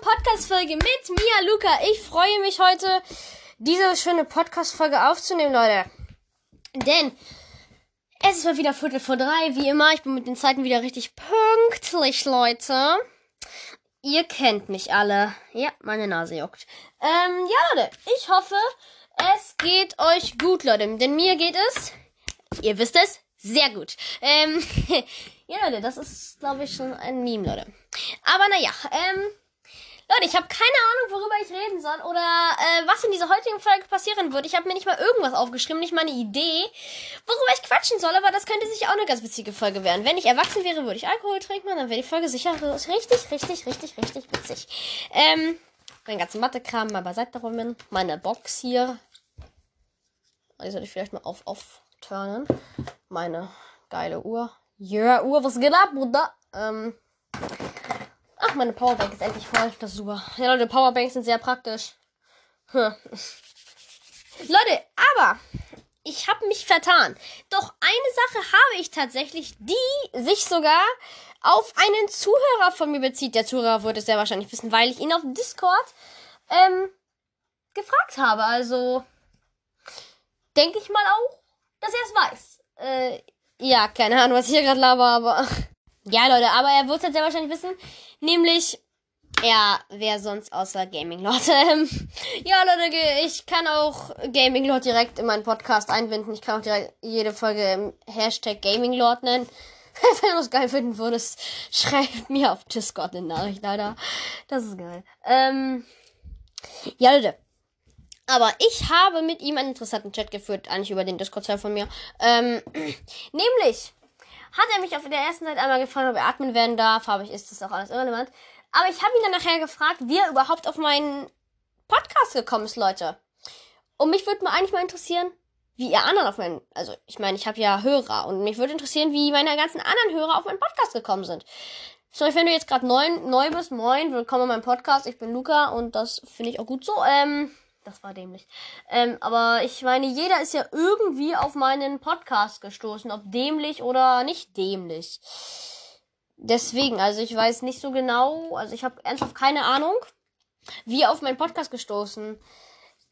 Podcast-Folge mit Mia Luca. Ich freue mich heute, diese schöne Podcast-Folge aufzunehmen, Leute. Denn es ist mal wieder Viertel vor drei, wie immer. Ich bin mit den Zeiten wieder richtig pünktlich, Leute. Ihr kennt mich alle. Ja, meine Nase juckt. Ähm, ja, Leute, ich hoffe, es geht euch gut, Leute. Denn mir geht es, ihr wisst es, sehr gut. Ähm, ja, Leute, das ist, glaube ich, schon ein Meme, Leute. Aber naja, ähm, Leute, ich habe keine Ahnung, worüber ich reden soll oder äh, was in dieser heutigen Folge passieren wird. Ich habe mir nicht mal irgendwas aufgeschrieben, nicht mal eine Idee, worüber ich quatschen soll, aber das könnte sich auch eine ganz witzige Folge werden. Wenn ich erwachsen wäre, würde ich Alkohol trinken und dann wäre die Folge sicher richtig, richtig, richtig, richtig witzig. Ähm, mein ganzen Mathekram mal beiseite räumen. Meine Box hier. Die sollte ich vielleicht mal auf, aufturnen. Meine geile Uhr. Ja, yeah, Uhr, was geht ab, Bruder? Ähm, Ach, meine Powerbank ist endlich voll. Das ist super. Ja, Leute, Powerbanks sind sehr praktisch. Hm. Leute, aber ich habe mich vertan. Doch eine Sache habe ich tatsächlich, die sich sogar auf einen Zuhörer von mir bezieht. Der Zuhörer würde es sehr wahrscheinlich wissen, weil ich ihn auf Discord ähm, gefragt habe. Also denke ich mal auch, dass er es weiß. Äh, ja, keine Ahnung, was ich hier gerade laber, aber ja, Leute, aber er wird es sehr wahrscheinlich wissen. Nämlich, ja, wer sonst außer Gaming Lord. Ja, Leute, ich kann auch Gaming Lord direkt in meinen Podcast einbinden. Ich kann auch direkt jede Folge im Hashtag Gaming Lord nennen. Wenn du es geil finden würdest, schreibt mir auf Discord eine Nachricht, Alter. Das ist geil. Ähm, ja, Leute. Aber ich habe mit ihm einen interessanten Chat geführt, eigentlich über den Discord-Server von mir. Ähm, nämlich, hat er mich auf der ersten Seite einmal gefragt, ob er atmen werden darf. Habe ich, ist das auch alles irrelevant. Aber ich habe ihn dann nachher gefragt, wie er überhaupt auf meinen Podcast gekommen ist, Leute. Und mich würde mal eigentlich mal interessieren, wie ihr anderen auf meinen, also ich meine, ich habe ja Hörer und mich würde interessieren, wie meine ganzen anderen Hörer auf meinen Podcast gekommen sind. So, wenn du jetzt gerade neu, neu bist, moin, willkommen in meinem Podcast. Ich bin Luca und das finde ich auch gut so. Ähm, das war dämlich. Ähm, aber ich meine, jeder ist ja irgendwie auf meinen Podcast gestoßen, ob dämlich oder nicht dämlich. Deswegen, also ich weiß nicht so genau, also ich habe ernsthaft keine Ahnung, wie auf meinen Podcast gestoßen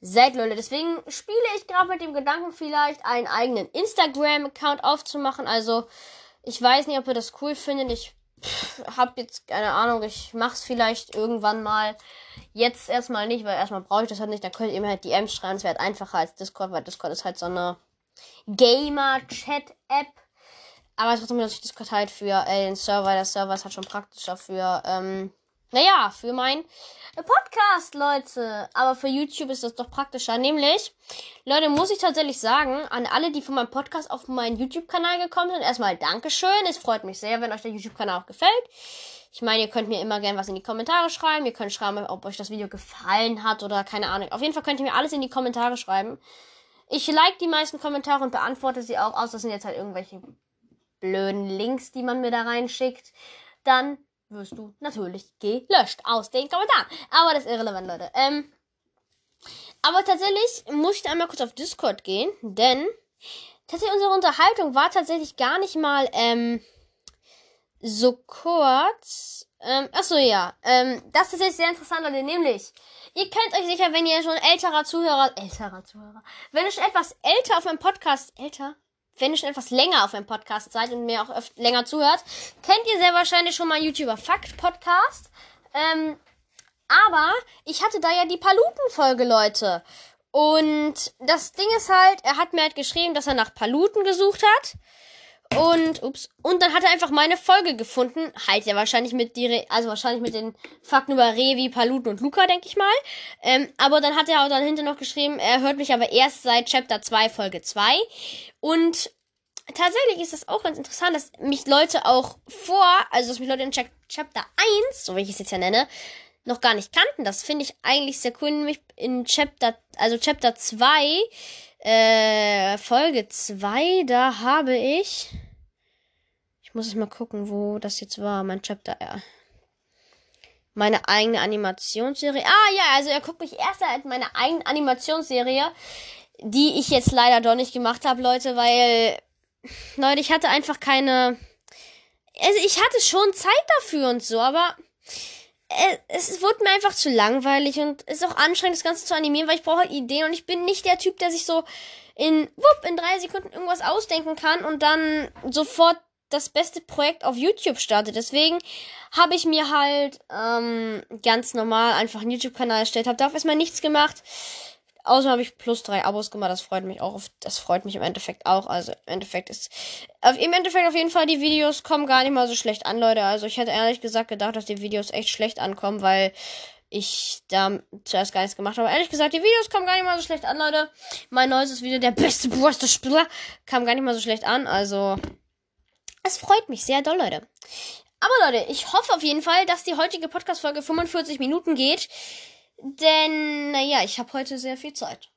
seid, Leute. Deswegen spiele ich gerade mit dem Gedanken, vielleicht einen eigenen Instagram-Account aufzumachen. Also ich weiß nicht, ob ihr das cool findet. Ich hab jetzt keine Ahnung, ich mach's vielleicht irgendwann mal. Jetzt erstmal nicht, weil erstmal brauche ich das halt nicht. Da könnt ihr mir halt DMs schreiben. Es wäre halt einfacher als Discord, weil Discord ist halt so eine Gamer-Chat-App. Aber trotzdem benutze ich Discord halt für äh, den Server. Der Server ist halt schon praktischer für, ähm, naja, für mein Podcast, Leute. Aber für YouTube ist das doch praktischer. Nämlich, Leute, muss ich tatsächlich sagen, an alle, die von meinem Podcast auf meinen YouTube-Kanal gekommen sind, erstmal Dankeschön. Es freut mich sehr, wenn euch der YouTube-Kanal auch gefällt. Ich meine, ihr könnt mir immer gerne was in die Kommentare schreiben. Ihr könnt schreiben, ob euch das Video gefallen hat oder keine Ahnung. Auf jeden Fall könnt ihr mir alles in die Kommentare schreiben. Ich like die meisten Kommentare und beantworte sie auch aus. Das sind jetzt halt irgendwelche blöden Links, die man mir da reinschickt. Dann wirst du natürlich gelöscht aus den Kommentaren. Aber das ist irrelevant, Leute. Ähm, aber tatsächlich muss ich einmal kurz auf Discord gehen, denn tatsächlich unsere Unterhaltung war tatsächlich gar nicht mal ähm, so kurz. Ähm, achso, ja. Ähm, das ist jetzt sehr interessant, Leute. Nämlich, ihr könnt euch sicher, wenn ihr schon älterer Zuhörer, älterer Zuhörer, wenn ihr schon etwas älter auf meinem Podcast, älter, wenn ihr schon etwas länger auf meinem Podcast seid und mir auch öfter länger zuhört, kennt ihr sehr wahrscheinlich schon mal YouTuber Fakt Podcast. Ähm, aber ich hatte da ja die Paluten-Folge, Leute. Und das Ding ist halt, er hat mir halt geschrieben, dass er nach Paluten gesucht hat. Und, ups, und dann hat er einfach meine Folge gefunden. Halt ja wahrscheinlich mit die, also wahrscheinlich mit den Fakten über Revi, Paluten und Luca, denke ich mal. Ähm, aber dann hat er auch dann hinter noch geschrieben, er hört mich aber erst seit Chapter 2, Folge 2. Und tatsächlich ist das auch ganz interessant, dass mich Leute auch vor, also dass mich Leute in Chapter 1, so wie ich es jetzt ja nenne, noch gar nicht kannten. Das finde ich eigentlich sehr cool, nämlich in Chapter, also Chapter 2, äh, Folge 2, da habe ich. Ich muss jetzt mal gucken, wo das jetzt war, mein Chapter. Ja. Meine eigene Animationsserie. Ah ja, also er guckt mich erst als meine eigene Animationsserie, die ich jetzt leider doch nicht gemacht habe, Leute, weil Leute, ich hatte einfach keine Also ich hatte schon Zeit dafür und so, aber es wurde mir einfach zu langweilig und es ist auch anstrengend, das Ganze zu animieren, weil ich brauche halt Ideen und ich bin nicht der Typ, der sich so in, wupp, in drei Sekunden irgendwas ausdenken kann und dann sofort das beste Projekt auf YouTube startet. Deswegen habe ich mir halt ähm, ganz normal einfach einen YouTube-Kanal erstellt, habe dafür erstmal nichts gemacht. Außerdem habe ich plus drei Abos gemacht. Das freut mich auch. Das freut mich im Endeffekt auch. Also im Endeffekt ist. Im Endeffekt auf jeden Fall, die Videos kommen gar nicht mal so schlecht an, Leute. Also ich hätte ehrlich gesagt gedacht, dass die Videos echt schlecht ankommen, weil ich da zuerst gar nichts gemacht habe. Ehrlich gesagt, die Videos kommen gar nicht mal so schlecht an, Leute. Mein neuestes Video, der beste Brüste Spieler, kam gar nicht mal so schlecht an. Also. Es freut mich sehr doll, Leute. Aber Leute, ich hoffe auf jeden Fall, dass die heutige Podcast-Folge 45 Minuten geht. Denn, naja, ich habe heute sehr viel Zeit.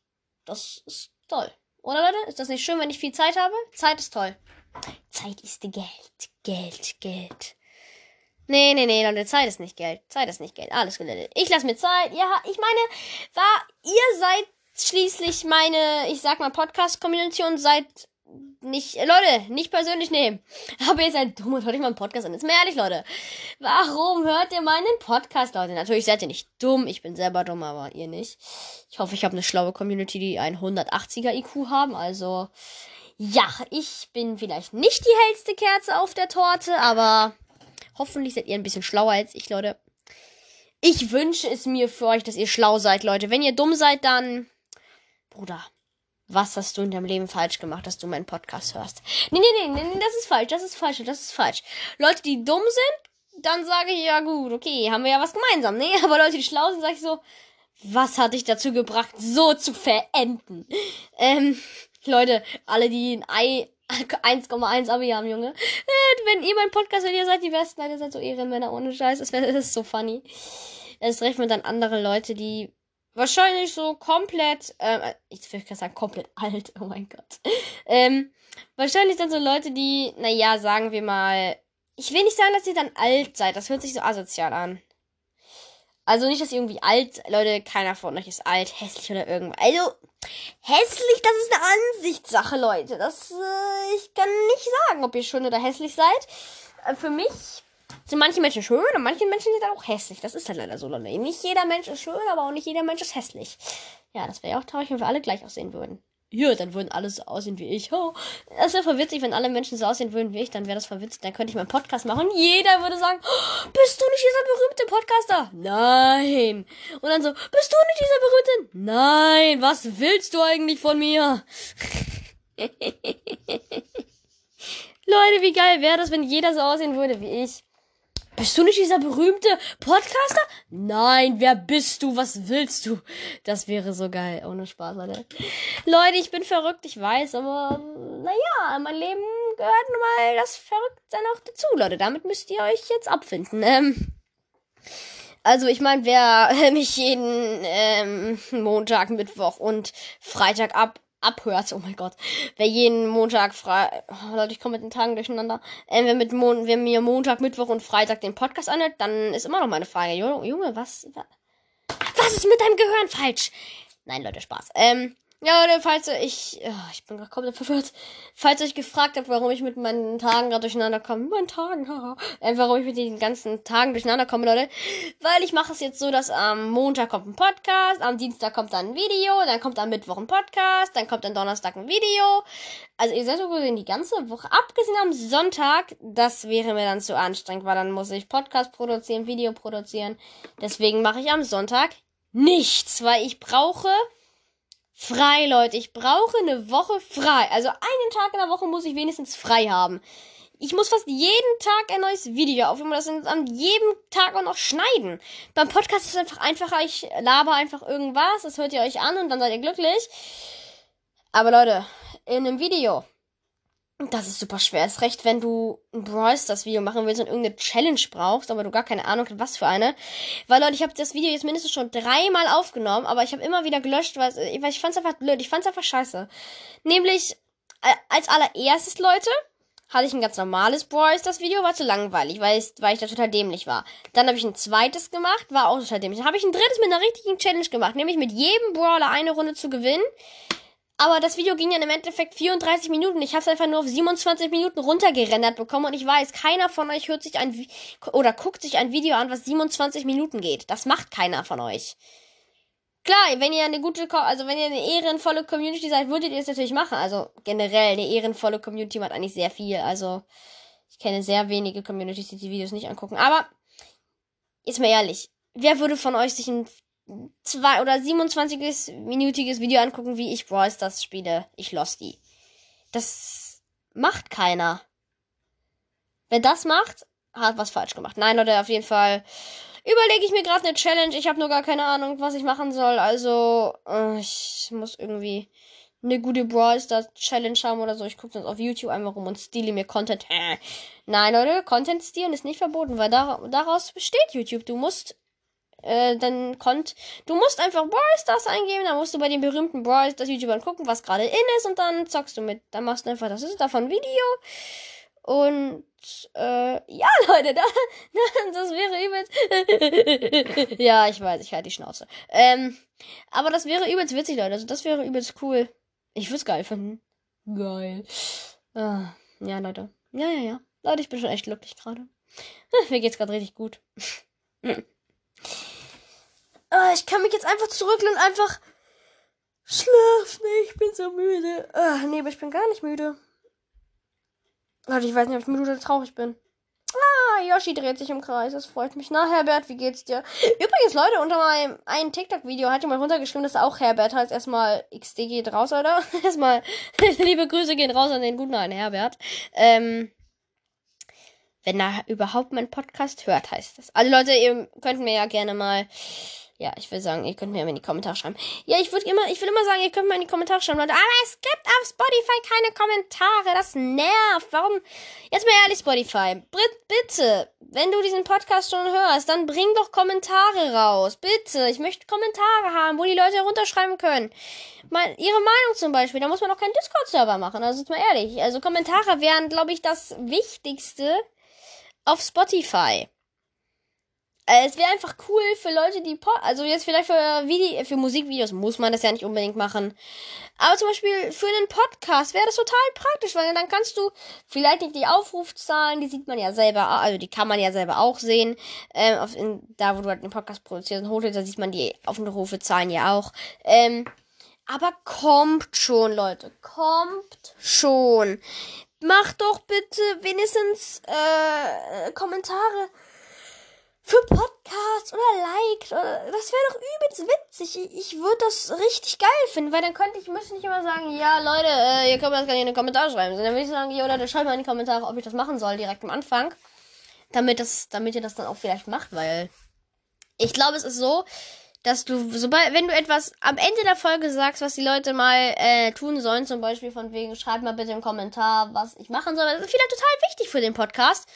Das ist toll. Oder Leute? Ist das nicht schön, wenn ich viel Zeit habe? Zeit ist toll. Zeit ist Geld. Geld, Geld. Nee, nee, nee, Leute, Zeit ist nicht Geld. Zeit ist nicht Geld. Alles gelettet. Ich lasse mir Zeit. Ja, ich meine, war, ihr seid schließlich meine, ich sag mal, Podcast-Community und seid nicht, äh, Leute, nicht persönlich nehmen. Aber ihr seid dumm und hört euch mal einen Podcast an. Jetzt mal ehrlich, Leute. Warum hört ihr meinen Podcast, Leute? Natürlich seid ihr nicht dumm. Ich bin selber dumm, aber ihr nicht. Ich hoffe, ich habe eine schlaue Community, die ein 180er IQ haben. Also, ja, ich bin vielleicht nicht die hellste Kerze auf der Torte, aber hoffentlich seid ihr ein bisschen schlauer als ich, Leute. Ich wünsche es mir für euch, dass ihr schlau seid, Leute. Wenn ihr dumm seid, dann, Bruder, was hast du in deinem Leben falsch gemacht, dass du meinen Podcast hörst? Nee, nee, nee, nee, das ist falsch, das ist falsch, das ist falsch. Leute, die dumm sind, dann sage ich, ja gut, okay, haben wir ja was gemeinsam, ne? Aber Leute, die schlau sind, sage ich so, was hat dich dazu gebracht, so zu verenden? Ähm, Leute, alle, die ein Ei 1,1 Abi haben, Junge. Äh, wenn ihr mein Podcast hört, ihr seid die Besten, ihr seid so Ehrenmänner ohne Scheiß. Das, wär, das ist so funny. Es trifft mir dann andere Leute, die wahrscheinlich so komplett, ähm, ich will gerade sagen komplett alt, oh mein Gott. Ähm, wahrscheinlich dann so Leute, die, naja, sagen wir mal, ich will nicht sagen, dass ihr dann alt seid, das hört sich so asozial an. Also nicht, dass ihr irgendwie alt, Leute, keiner von euch ist alt, hässlich oder irgendwas. Also, hässlich, das ist eine Ansichtssache, Leute. Das, äh, ich kann nicht sagen, ob ihr schön oder hässlich seid. Äh, für mich sind manche Menschen schön und manche Menschen sind auch hässlich. Das ist halt leider so, Leute. Nicht jeder Mensch ist schön, aber auch nicht jeder Mensch ist hässlich. Ja, das wäre ja auch traurig, wenn wir alle gleich aussehen würden. Ja, dann würden alle so aussehen wie ich. Oh. Das wäre verwitzig, wenn alle Menschen so aussehen würden wie ich, dann wäre das verwitzig. Dann könnte ich meinen Podcast machen. Jeder würde sagen, oh, bist du nicht dieser berühmte Podcaster? Nein. Und dann so, bist du nicht dieser berühmte? Nein. Was willst du eigentlich von mir? Leute, wie geil wäre das, wenn jeder so aussehen würde wie ich? Bist du nicht dieser berühmte Podcaster? Nein, wer bist du? Was willst du? Das wäre so geil. Ohne Spaß, Leute. Leute, ich bin verrückt, ich weiß, aber naja, mein Leben gehört nun mal das Verrücktsein auch dazu, Leute. Damit müsst ihr euch jetzt abfinden. Ähm, also ich meine, wer mich jeden ähm, Montag, Mittwoch und Freitag ab abhört. Oh mein Gott. Wer jeden Montag, frei, oh, Leute, ich komme mit den Tagen durcheinander. Äh, wer, mit Mon wer mir Montag, Mittwoch und Freitag den Podcast anhört, dann ist immer noch meine Frage. Junge, was, was ist mit deinem Gehirn falsch? Nein, Leute, Spaß. Ähm, ja, oder falls ich, oh, ich bin gerade komplett verwirrt. Falls ihr euch gefragt habt, warum ich mit meinen Tagen gerade durcheinander komme, meinen Tagen, haha, äh, warum ich mit den ganzen Tagen durcheinander komme, Leute, weil ich mache es jetzt so, dass am Montag kommt ein Podcast, am Dienstag kommt dann ein Video, dann kommt am Mittwoch ein Podcast, dann kommt am Donnerstag ein Video. Also ihr seid so gesehen die ganze Woche, abgesehen am Sonntag, das wäre mir dann zu anstrengend, weil dann muss ich Podcast produzieren, Video produzieren. Deswegen mache ich am Sonntag nichts, weil ich brauche frei, Leute. Ich brauche eine Woche frei. Also einen Tag in der Woche muss ich wenigstens frei haben. Ich muss fast jeden Tag ein neues Video aufnehmen. Das sind an jedem Tag auch noch schneiden. Beim Podcast ist es einfach einfacher. Ich laber einfach irgendwas. Das hört ihr euch an und dann seid ihr glücklich. Aber Leute, in einem Video das ist super schwer. Ist recht, wenn du ein Brawl Stars Video machen willst und irgendeine Challenge brauchst, aber du gar keine Ahnung hast, was für eine. Weil Leute, ich habe das Video jetzt mindestens schon dreimal aufgenommen, aber ich habe immer wieder gelöscht, weil, weil ich fand's einfach blöd. Ich fand's einfach scheiße. Nämlich, als allererstes, Leute, hatte ich ein ganz normales Brawl Stars Video, war zu langweilig, weil ich, weil ich da total dämlich war. Dann habe ich ein zweites gemacht, war auch total dämlich. Dann habe ich ein drittes mit einer richtigen Challenge gemacht, nämlich mit jedem Brawler eine Runde zu gewinnen. Aber das Video ging ja im Endeffekt 34 Minuten. Ich habe es einfach nur auf 27 Minuten runtergerendert bekommen und ich weiß, keiner von euch hört sich ein Vi oder guckt sich ein Video an, was 27 Minuten geht. Das macht keiner von euch. Klar, wenn ihr eine gute, also wenn ihr eine ehrenvolle Community seid, würdet ihr es natürlich machen. Also generell, eine ehrenvolle Community macht eigentlich sehr viel. Also ich kenne sehr wenige Communities, die die Videos nicht angucken. Aber jetzt mal ehrlich, wer würde von euch sich ein zwei oder 27-minütiges Video angucken, wie ich Brawl Stars spiele? Ich lost die. Das macht keiner. Wer das macht, hat was falsch gemacht. Nein, oder auf jeden Fall überlege ich mir gerade eine Challenge. Ich habe nur gar keine Ahnung, was ich machen soll. Also, äh, ich muss irgendwie eine gute Brawl Stars Challenge haben oder so. Ich gucke das auf YouTube einfach rum und stile mir Content. Nein, Leute, Content stehlen ist nicht verboten, weil daraus besteht YouTube. Du musst äh, dann konnt, du musst einfach Brawl Stars eingeben, dann musst du bei den berühmten Brawl Stars YouTubern gucken, was gerade in ist und dann zockst du mit. Dann machst du einfach, das ist davon Video und äh, ja, Leute, da, das wäre übelst. ja, ich weiß, ich halte die Schnauze. Ähm, aber das wäre übelst witzig, Leute. Also das wäre übelst cool. Ich würde es geil finden. Geil. Ah, ja, Leute. Ja, ja, ja. Leute, ich bin schon echt glücklich gerade. Mir geht's gerade richtig gut. Ah, ich kann mich jetzt einfach zurücklehnen, einfach schlafen. Ich bin so müde. Ah, nee, aber ich bin gar nicht müde. Leute, ich weiß nicht, ob ich müde oder traurig bin. Ah, Yoshi dreht sich im Kreis. Das freut mich. Na, Herbert, wie geht's dir? Übrigens, Leute, unter meinem einen TikTok-Video hat jemand runtergeschrieben, dass auch Herbert heißt. Erstmal XD geht raus, oder? Erstmal liebe Grüße gehen raus an den guten alten Herbert. Ähm, wenn er überhaupt meinen Podcast hört, heißt das. Also Leute, ihr könnt mir ja gerne mal ja, ich will sagen, ihr könnt mir in die Kommentare schreiben. Ja, ich würde immer, ich will immer sagen, ihr könnt mir in die Kommentare schreiben, Leute. Aber es gibt auf Spotify keine Kommentare. Das nervt. Warum? Jetzt mal ehrlich, Spotify. Bitte, wenn du diesen Podcast schon hörst, dann bring doch Kommentare raus. Bitte. Ich möchte Kommentare haben, wo die Leute runterschreiben können. Mal, ihre Meinung zum Beispiel. Da muss man auch keinen Discord-Server machen. Also, jetzt mal ehrlich. Also, Kommentare wären, glaube ich, das Wichtigste auf Spotify. Äh, es wäre einfach cool für Leute, die po also jetzt vielleicht für Vide für Musikvideos muss man das ja nicht unbedingt machen. Aber zum Beispiel für einen Podcast wäre das total praktisch, weil dann kannst du vielleicht nicht die Aufrufzahlen, die sieht man ja selber, also die kann man ja selber auch sehen. Ähm, auf, in, da wo du halt den Podcast produzierst und holst, da sieht man die Aufrufezahlen ja auch. Ähm, aber kommt schon, Leute, kommt schon. Macht doch bitte wenigstens äh, Kommentare für Podcasts oder Likes. Oder, das wäre doch übelst witzig. Ich, ich würde das richtig geil finden, weil dann könnte ich, müsste nicht immer sagen, ja Leute, äh, ihr könnt das gar nicht in die Kommentare schreiben. Sondern würde ich sagen, ja Leute, schreibt mal in die Kommentare, ob ich das machen soll, direkt am Anfang. Damit das, damit ihr das dann auch vielleicht macht, weil ich glaube, es ist so, dass du, sobald, wenn du etwas am Ende der Folge sagst, was die Leute mal äh, tun sollen, zum Beispiel von wegen, schreibt mal bitte im Kommentar, was ich machen soll. Das ist vielleicht total wichtig für den Podcast.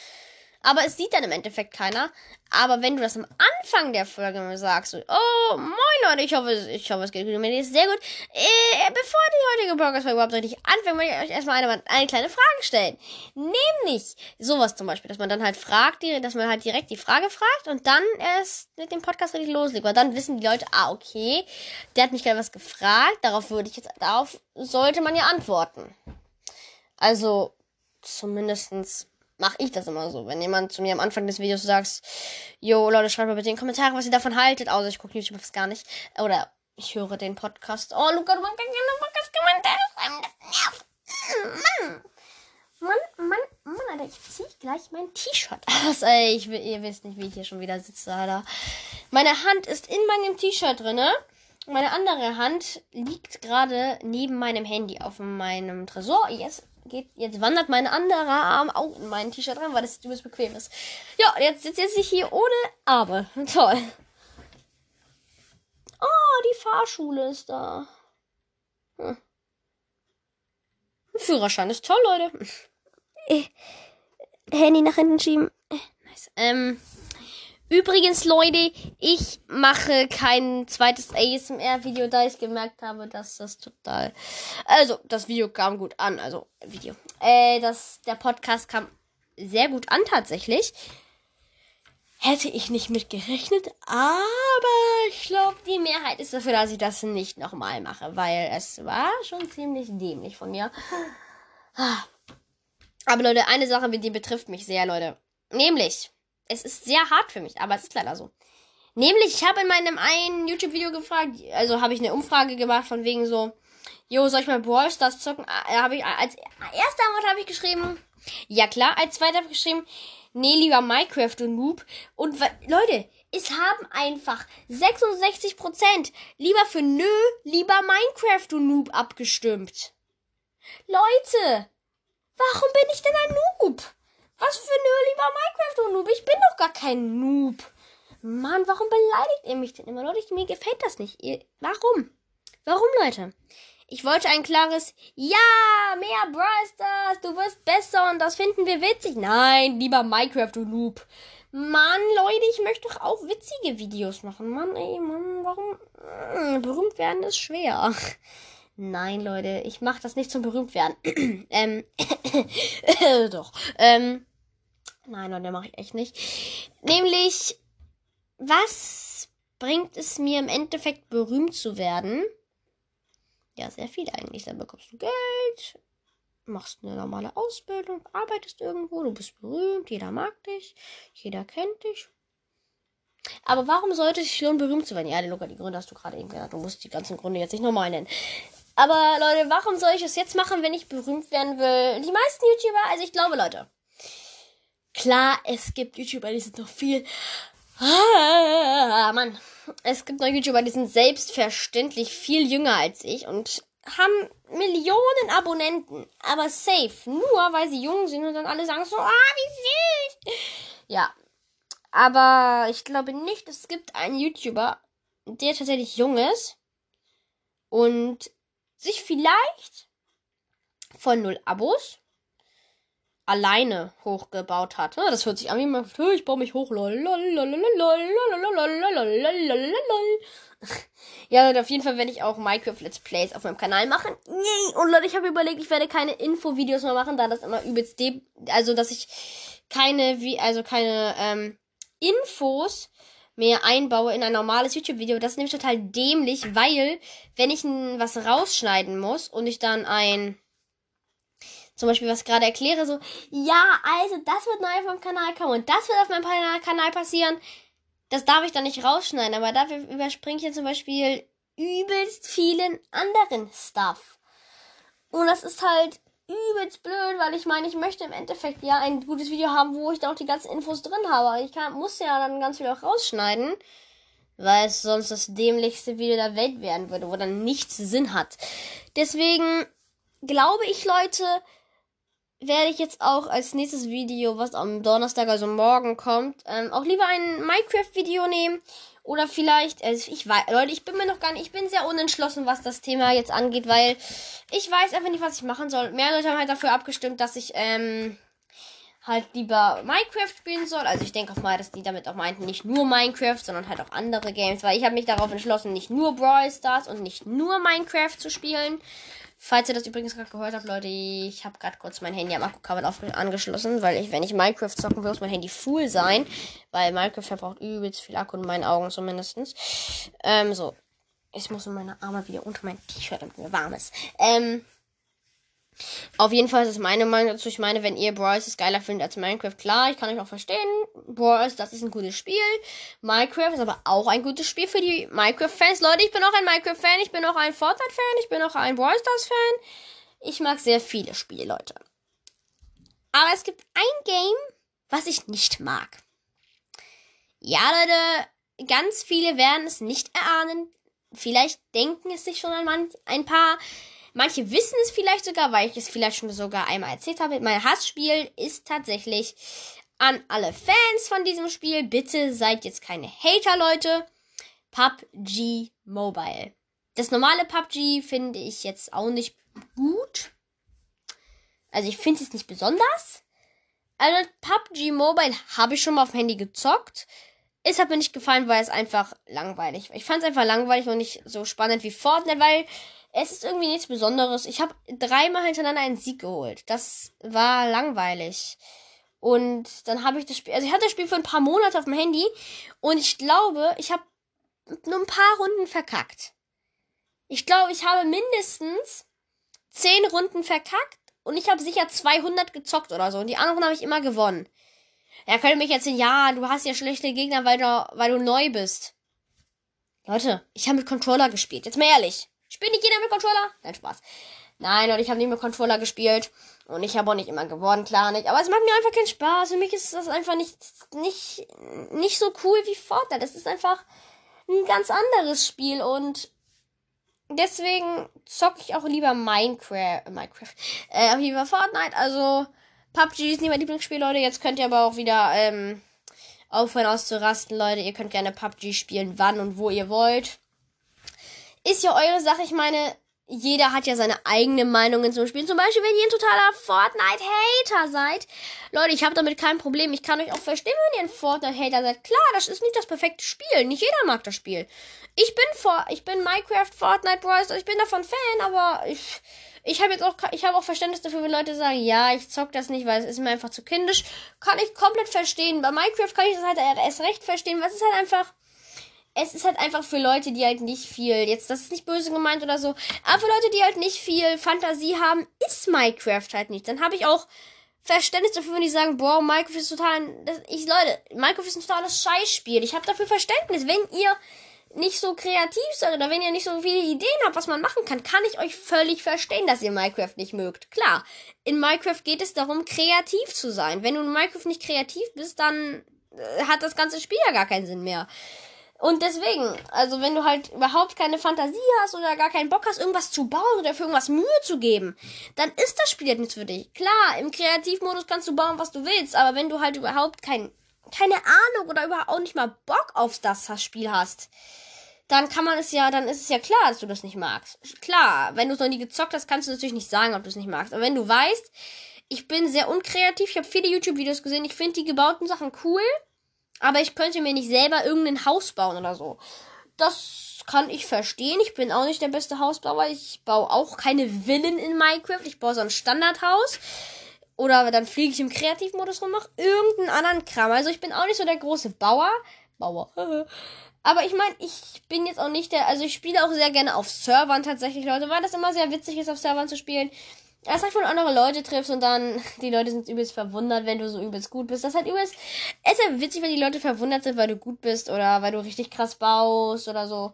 Aber es sieht dann im Endeffekt keiner. Aber wenn du das am Anfang der Folge sagst, so, oh, moin Leute, ich hoffe, ich hoffe, es geht gut. Mir ist sehr gut. Äh, bevor die heutige Podcast überhaupt richtig anfängt, möchte ich euch erstmal eine, eine kleine Frage stellen. Nämlich sowas zum Beispiel, dass man dann halt fragt, dass man halt direkt die Frage fragt und dann erst mit dem Podcast richtig loslegt. Weil dann wissen die Leute, ah, okay, der hat mich gerade was gefragt, darauf würde ich jetzt, darauf sollte man ja antworten. Also, zumindestens mache ich das immer so. Wenn jemand zu mir am Anfang des Videos sagt, yo, Leute, schreibt mal bitte in die Kommentare, was ihr davon haltet. Außer ich gucke YouTube fast gar nicht. Oder ich höre den Podcast. Oh, Luca, du gerne Podcast Kommentare. Das nervt. Mann. Mann, Mann, Mann, Alter, ich ziehe gleich mein T-Shirt aus. Ey, ich ihr wisst nicht, wie ich hier schon wieder sitze, Alter. Meine Hand ist in meinem T-Shirt drinne. Meine andere Hand liegt gerade neben meinem Handy auf meinem Tresor. Yes, geht, jetzt wandert mein anderer Arm auch in mein T-Shirt rein, weil das übelst bequem ist. Ja, jetzt sitze ich hier ohne Arme. Toll. Oh, die Fahrschule ist da. Hm. Führerschein ist toll, Leute. Äh, Handy nach hinten schieben. Äh, nice. Ähm. Übrigens, Leute, ich mache kein zweites ASMR-Video, da ich gemerkt habe, dass das total. Also, das Video kam gut an. Also, Video. Äh, das, der Podcast kam sehr gut an, tatsächlich. Hätte ich nicht mit gerechnet, aber ich glaube, die Mehrheit ist dafür, dass ich das nicht nochmal mache, weil es war schon ziemlich dämlich von mir. Aber Leute, eine Sache, die betrifft mich sehr, Leute. Nämlich, es ist sehr hart für mich, aber es ist leider so. Nämlich, ich habe in meinem einen YouTube-Video gefragt, also habe ich eine Umfrage gemacht von wegen so, jo, soll ich mal Brawl Stars zocken? Äh, habe ich als erste Antwort habe ich geschrieben, ja klar. Als zweiter habe ich geschrieben, nee, lieber Minecraft, du Noob. Und Leute, es haben einfach 66% lieber für nö, lieber Minecraft, du Noob abgestimmt. Leute, warum bin ich denn ein Noob? Was für nö, lieber Minecraft, du Noob? Ich bin doch gar kein Noob. Mann, warum beleidigt ihr mich denn immer? Leute, mir gefällt das nicht. Ihr, warum? Warum, Leute? Ich wollte ein klares Ja, mehr Brawl Stars, du wirst besser und das finden wir witzig. Nein, lieber Minecraft, du Noob. Mann, Leute, ich möchte doch auch witzige Videos machen. Mann, ey, Mann, warum? Hm, berühmt werden ist schwer. Nein, Leute, ich mach das nicht zum berühmt werden. ähm, doch. Ähm, nein, Leute, mache ich echt nicht. Nämlich, was bringt es mir im Endeffekt berühmt zu werden? Ja, sehr viel eigentlich. Dann bekommst du Geld, machst eine normale Ausbildung, arbeitest irgendwo, du bist berühmt, jeder mag dich, jeder kennt dich. Aber warum sollte sich lohnen, berühmt zu werden? Ja, Luca, die Gründe hast du gerade eben genannt. Du musst die ganzen Gründe jetzt nicht nochmal nennen. Aber Leute, warum soll ich es jetzt machen, wenn ich berühmt werden will? Die meisten YouTuber, also ich glaube, Leute. Klar, es gibt YouTuber, die sind noch viel. Ah, Mann es gibt noch YouTuber, die sind selbstverständlich viel jünger als ich und haben Millionen Abonnenten. Aber safe. Nur weil sie jung sind und dann alle sagen so, ah, wie süß. Ja. Aber ich glaube nicht, es gibt einen YouTuber, der tatsächlich jung ist und sich vielleicht von null Abos alleine hochgebaut hat. Das hört sich an wie man, ich baue mich hoch. Ja, und auf jeden Fall werde ich auch Minecraft Let's Plays auf meinem Kanal machen. Und Leute, ich habe überlegt, ich werde keine Infovideos mehr machen, da das immer übelst also dass ich keine wie also keine ähm, Infos mehr einbaue in ein normales YouTube-Video. Das ist nämlich total dämlich, weil wenn ich was rausschneiden muss und ich dann ein zum Beispiel was gerade erkläre, so, ja, also das wird neu meinem Kanal kommen und das wird auf meinem Kanal passieren. Das darf ich dann nicht rausschneiden, aber dafür überspringe ich ja zum Beispiel übelst vielen anderen Stuff. Und das ist halt übelst blöd, weil ich meine, ich möchte im Endeffekt ja ein gutes Video haben, wo ich da auch die ganzen Infos drin habe. Ich kann, muss ja dann ganz viel auch rausschneiden, weil es sonst das dämlichste Video der Welt werden würde, wo dann nichts Sinn hat. Deswegen glaube ich, Leute, werde ich jetzt auch als nächstes Video, was am Donnerstag, also morgen kommt, ähm, auch lieber ein Minecraft-Video nehmen. Oder vielleicht, also ich weiß, Leute, ich bin mir noch gar nicht, ich bin sehr unentschlossen, was das Thema jetzt angeht, weil ich weiß einfach nicht, was ich machen soll. Mehr Leute haben halt dafür abgestimmt, dass ich, ähm, halt lieber Minecraft spielen soll. Also ich denke auch mal, dass die damit auch meinten, nicht nur Minecraft, sondern halt auch andere Games, weil ich habe mich darauf entschlossen, nicht nur Brawl Stars und nicht nur Minecraft zu spielen, Falls ihr das übrigens gerade gehört habt, Leute, ich habe gerade kurz mein Handy am Akku-Kabel angeschlossen, weil ich, wenn ich Minecraft zocken will, muss mein Handy full sein, weil Minecraft verbraucht übelst viel Akku in meinen Augen zumindest. Ähm, so. Ich muss meine Arme wieder unter mein T-Shirt, damit mir warm ist. Ähm, auf jeden Fall ist es meine Meinung dazu. Ich meine, wenn ihr Brawl Stars geiler findet als Minecraft, klar, ich kann euch auch verstehen. Brawl das ist ein gutes Spiel. Minecraft ist aber auch ein gutes Spiel für die Minecraft-Fans. Leute, ich bin auch ein Minecraft-Fan, ich bin auch ein Fortnite-Fan, ich bin auch ein Brawl Stars-Fan. Ich mag sehr viele Spiele, Leute. Aber es gibt ein Game, was ich nicht mag. Ja, Leute, ganz viele werden es nicht erahnen. Vielleicht denken es sich schon ein, ein paar. Manche wissen es vielleicht sogar, weil ich es vielleicht schon sogar einmal erzählt habe. Mein Hassspiel ist tatsächlich an alle Fans von diesem Spiel. Bitte seid jetzt keine Hater, Leute. PUBG Mobile. Das normale PUBG finde ich jetzt auch nicht gut. Also ich finde es nicht besonders. Also PUBG Mobile habe ich schon mal auf dem Handy gezockt. Es hat mir nicht gefallen, weil es einfach langweilig war. Ich fand es einfach langweilig und nicht so spannend wie Fortnite, weil es ist irgendwie nichts Besonderes. Ich habe dreimal hintereinander einen Sieg geholt. Das war langweilig. Und dann habe ich das Spiel, also ich hatte das Spiel für ein paar Monate auf dem Handy und ich glaube, ich habe nur ein paar Runden verkackt. Ich glaube, ich habe mindestens zehn Runden verkackt und ich habe sicher 200 gezockt oder so und die anderen habe ich immer gewonnen. Er könnte mich erzählen, ja, du hast ja schlechte Gegner, weil du, weil du neu bist. Leute, ich habe mit Controller gespielt. Jetzt mal ehrlich. Spielt nicht jeder mit Controller? Nein, Spaß. Nein, Leute, ich habe nicht mit Controller gespielt. Und ich habe auch nicht immer gewonnen, klar nicht. Aber es macht mir einfach keinen Spaß. Für mich ist das einfach nicht, nicht, nicht so cool wie Fortnite. Das ist einfach ein ganz anderes Spiel. Und deswegen zocke ich auch lieber Minecraft. Äh, Minecraft. Äh, lieber Fortnite. Also, PUBG ist nicht mein Lieblingsspiel, Leute. Jetzt könnt ihr aber auch wieder, ähm, aufhören auszurasten, Leute. Ihr könnt gerne PUBG spielen, wann und wo ihr wollt. Ist ja eure Sache. Ich meine, jeder hat ja seine eigene Meinungen zum Spielen. Zum Beispiel, wenn ihr ein totaler Fortnite-Hater seid. Leute, ich habe damit kein Problem. Ich kann euch auch verstehen, wenn ihr ein Fortnite-Hater seid. Klar, das ist nicht das perfekte Spiel. Nicht jeder mag das Spiel. Ich bin vor, ich bin Minecraft, Fortnite, Bros. Ich bin davon Fan, aber ich, ich habe jetzt auch, ich habe auch Verständnis dafür, wenn Leute sagen, ja, ich zock das nicht, weil es ist mir einfach zu kindisch. Kann ich komplett verstehen. Bei Minecraft kann ich das halt erst recht verstehen, es ist halt einfach, es ist halt einfach für Leute, die halt nicht viel, jetzt, das ist nicht böse gemeint oder so, aber für Leute, die halt nicht viel Fantasie haben, ist Minecraft halt nicht. Dann habe ich auch Verständnis dafür, wenn die sagen, boah, Minecraft ist total, das, ich, Leute, Minecraft ist ein totales Scheißspiel. Ich habe dafür Verständnis. Wenn ihr nicht so kreativ seid oder wenn ihr nicht so viele Ideen habt, was man machen kann, kann ich euch völlig verstehen, dass ihr Minecraft nicht mögt. Klar, in Minecraft geht es darum, kreativ zu sein. Wenn du in Minecraft nicht kreativ bist, dann äh, hat das ganze Spiel ja gar keinen Sinn mehr. Und deswegen, also wenn du halt überhaupt keine Fantasie hast oder gar keinen Bock hast, irgendwas zu bauen oder für irgendwas Mühe zu geben, dann ist das Spiel halt nichts für dich. Klar, im Kreativmodus kannst du bauen, was du willst, aber wenn du halt überhaupt kein, keine Ahnung oder überhaupt auch nicht mal Bock auf das Spiel hast, dann kann man es ja, dann ist es ja klar, dass du das nicht magst. Klar, wenn du es noch nie gezockt hast, kannst du natürlich nicht sagen, ob du es nicht magst. Aber wenn du weißt, ich bin sehr unkreativ, ich habe viele YouTube-Videos gesehen, ich finde die gebauten Sachen cool, aber ich könnte mir nicht selber irgendein Haus bauen oder so. Das kann ich verstehen. Ich bin auch nicht der beste Hausbauer. Ich baue auch keine Villen in Minecraft. Ich baue so ein Standardhaus. Oder dann fliege ich im Kreativmodus rum, mache irgendeinen anderen Kram. Also ich bin auch nicht so der große Bauer. Bauer. Aber ich meine, ich bin jetzt auch nicht der, also ich spiele auch sehr gerne auf Servern tatsächlich, Leute, weil das immer sehr witzig ist, auf Servern zu spielen. Erst halt, wenn du andere Leute triffst und dann die Leute sind übelst verwundert, wenn du so übelst gut bist. Das ist halt übelst, es ist ja witzig, wenn die Leute verwundert sind, weil du gut bist oder weil du richtig krass baust oder so.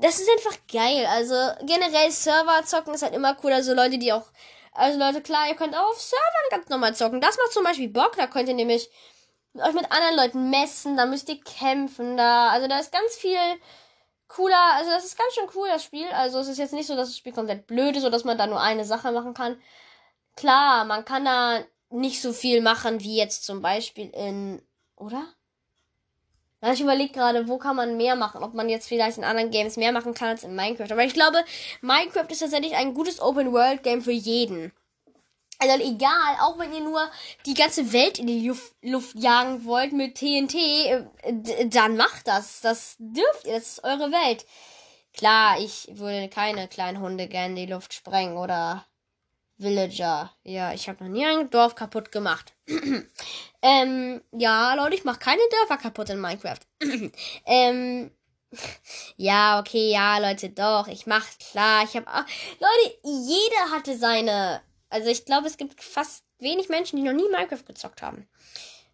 Das ist einfach geil. Also generell Server zocken ist halt immer cool. Also Leute, die auch, also Leute, klar, ihr könnt auch auf Servern ganz normal zocken. Das macht zum Beispiel Bock. Da könnt ihr nämlich euch mit anderen Leuten messen, da müsst ihr kämpfen, da, also da ist ganz viel cooler, also das ist ganz schön cool, das Spiel. Also es ist jetzt nicht so, dass das Spiel komplett blöd ist, so dass man da nur eine Sache machen kann. Klar, man kann da nicht so viel machen wie jetzt zum Beispiel in, oder? Also ich überlege gerade, wo kann man mehr machen, ob man jetzt vielleicht in anderen Games mehr machen kann als in Minecraft. Aber ich glaube, Minecraft ist tatsächlich ein gutes Open-World-Game für jeden. Also egal, auch wenn ihr nur die ganze Welt in die Luft, Luft jagen wollt mit TNT, äh, dann macht das. Das dürft ihr, das ist eure Welt. Klar, ich würde keine kleinen Hunde gerne in die Luft sprengen oder Villager. Ja, ich habe noch nie ein Dorf kaputt gemacht. ähm, ja, Leute, ich mache keine Dörfer kaputt in Minecraft. ähm, ja, okay, ja, Leute, doch, ich mach's klar. Ich habe Leute, jeder hatte seine also ich glaube, es gibt fast wenig Menschen, die noch nie Minecraft gezockt haben.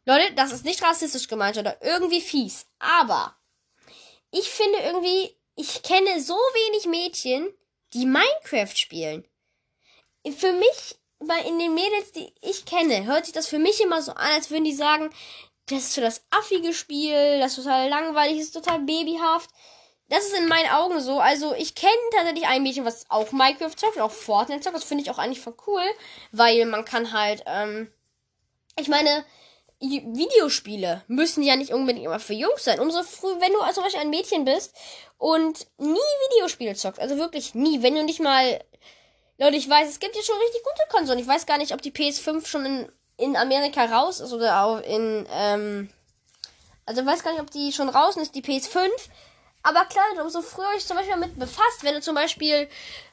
Leute, das ist nicht rassistisch gemeint oder irgendwie fies. Aber ich finde irgendwie, ich kenne so wenig Mädchen, die Minecraft spielen. Für mich, bei in den Mädels, die ich kenne, hört sich das für mich immer so an, als würden die sagen, das ist so das affige Spiel, das ist total langweilig, das ist total babyhaft. Das ist in meinen Augen so. Also, ich kenne tatsächlich ein Mädchen, was auch Minecraft zockt, auch Fortnite zockt. Das finde ich auch eigentlich voll cool, weil man kann halt, ähm, ich meine, Videospiele müssen ja nicht unbedingt immer für Jungs sein. Umso früh, wenn du zum Beispiel ein Mädchen bist und nie Videospiele zockst, also wirklich nie, wenn du nicht mal, Leute, ich weiß, es gibt ja schon richtig gute Konsolen. Ich weiß gar nicht, ob die PS5 schon in, in Amerika raus ist oder auch in, ähm, also ich weiß gar nicht, ob die schon draußen ist, die PS5. Aber klar, umso früher ich zum Beispiel damit befasst, wenn du zum Beispiel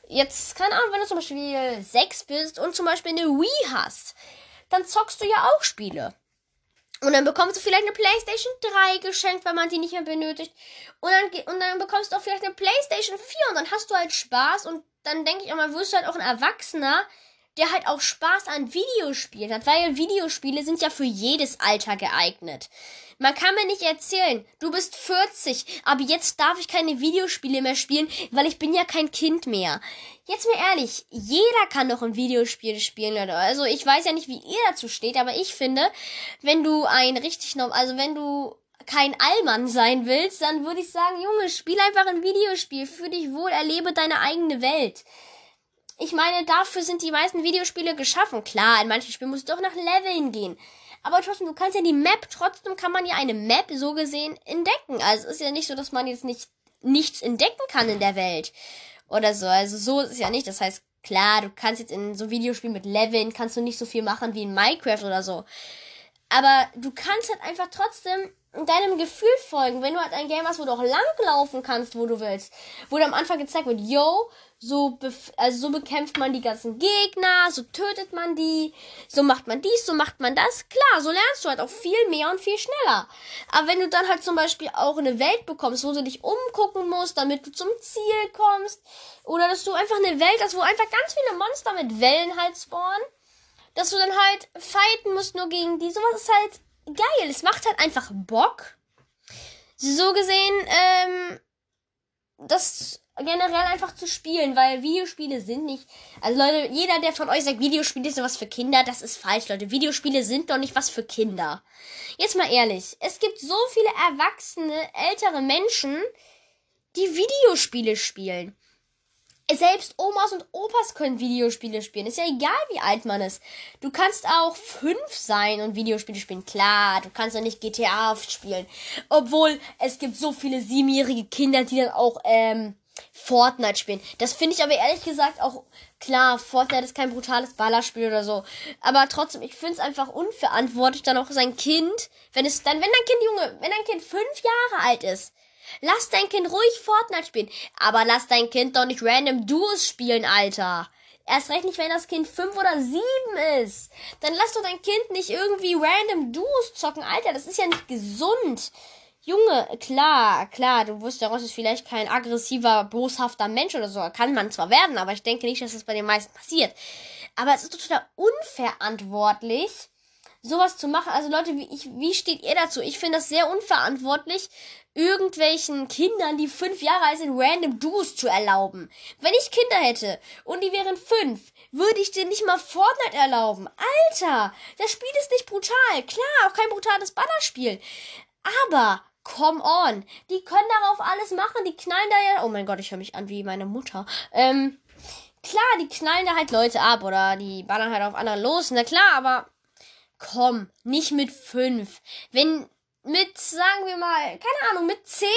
jetzt, keine Ahnung, wenn du zum Beispiel sechs bist und zum Beispiel eine Wii hast, dann zockst du ja auch Spiele. Und dann bekommst du vielleicht eine PlayStation 3 geschenkt, weil man die nicht mehr benötigt. Und dann, und dann bekommst du auch vielleicht eine PlayStation 4 und dann hast du halt Spaß. Und dann denke ich mal, wirst du halt auch ein Erwachsener, der halt auch Spaß an Videospielen hat, weil Videospiele sind ja für jedes Alter geeignet. Man kann mir nicht erzählen, du bist 40, aber jetzt darf ich keine Videospiele mehr spielen, weil ich bin ja kein Kind mehr. Jetzt mir ehrlich, jeder kann doch ein Videospiel spielen, oder? Also ich weiß ja nicht, wie ihr dazu steht, aber ich finde, wenn du ein richtig also wenn du kein Allmann sein willst, dann würde ich sagen, Junge, spiel einfach ein Videospiel, für dich wohl, erlebe deine eigene Welt. Ich meine, dafür sind die meisten Videospiele geschaffen. Klar, in manchen Spielen musst du doch nach Leveln gehen. Aber trotzdem, du kannst ja die Map, trotzdem kann man ja eine Map so gesehen entdecken. Also es ist ja nicht so, dass man jetzt nicht nichts entdecken kann in der Welt. Oder so. Also so ist es ja nicht. Das heißt, klar, du kannst jetzt in so Videospielen mit Leveln, kannst du nicht so viel machen wie in Minecraft oder so. Aber du kannst halt einfach trotzdem deinem Gefühl folgen, wenn du halt ein Game hast, wo du auch langlaufen kannst, wo du willst. Wo dir am Anfang gezeigt wird, yo, so, also so bekämpft man die ganzen Gegner, so tötet man die, so macht man dies, so macht man das. Klar, so lernst du halt auch viel mehr und viel schneller. Aber wenn du dann halt zum Beispiel auch eine Welt bekommst, wo du dich umgucken musst, damit du zum Ziel kommst, oder dass du einfach eine Welt hast, wo einfach ganz viele Monster mit Wellen halt spawnen, dass du dann halt fighten musst nur gegen die, sowas ist halt geil. Es macht halt einfach Bock. So gesehen, ähm, das generell einfach zu spielen, weil Videospiele sind nicht. Also Leute, jeder, der von euch sagt, Videospiele sind was für Kinder, das ist falsch, Leute. Videospiele sind doch nicht was für Kinder. Jetzt mal ehrlich, es gibt so viele erwachsene, ältere Menschen, die Videospiele spielen. Selbst Omas und Opas können Videospiele spielen. Ist ja egal, wie alt man ist. Du kannst auch fünf sein und Videospiele spielen. Klar, du kannst doch nicht GTA spielen. Obwohl es gibt so viele siebenjährige Kinder, die dann auch ähm, Fortnite spielen. Das finde ich aber ehrlich gesagt auch klar. Fortnite ist kein brutales Ballerspiel oder so. Aber trotzdem, ich finde es einfach unverantwortlich, dann auch sein Kind, wenn es dann, wenn dein Kind, Junge, wenn dein Kind fünf Jahre alt ist, lass dein Kind ruhig Fortnite spielen. Aber lass dein Kind doch nicht random Duos spielen, Alter. Erst recht nicht, wenn das Kind fünf oder sieben ist. Dann lass doch dein Kind nicht irgendwie random Duos zocken, Alter. Das ist ja nicht gesund. Junge, klar, klar, du wirst daraus ist vielleicht kein aggressiver, boshafter Mensch oder so. Kann man zwar werden, aber ich denke nicht, dass das bei den meisten passiert. Aber es ist total unverantwortlich, sowas zu machen. Also Leute, wie, ich, wie steht ihr dazu? Ich finde das sehr unverantwortlich, irgendwelchen Kindern, die fünf Jahre alt sind, random Duos zu erlauben. Wenn ich Kinder hätte und die wären fünf, würde ich denen nicht mal Fortnite erlauben. Alter, das Spiel ist nicht brutal. Klar, auch kein brutales Ballerspiel. Aber Come on. Die können darauf alles machen. Die knallen da ja. Oh mein Gott, ich höre mich an wie meine Mutter. Ähm, klar, die knallen da halt Leute ab oder die ballern halt auf andere los. Na klar, aber komm, nicht mit fünf. Wenn mit, sagen wir mal, keine Ahnung, mit zehn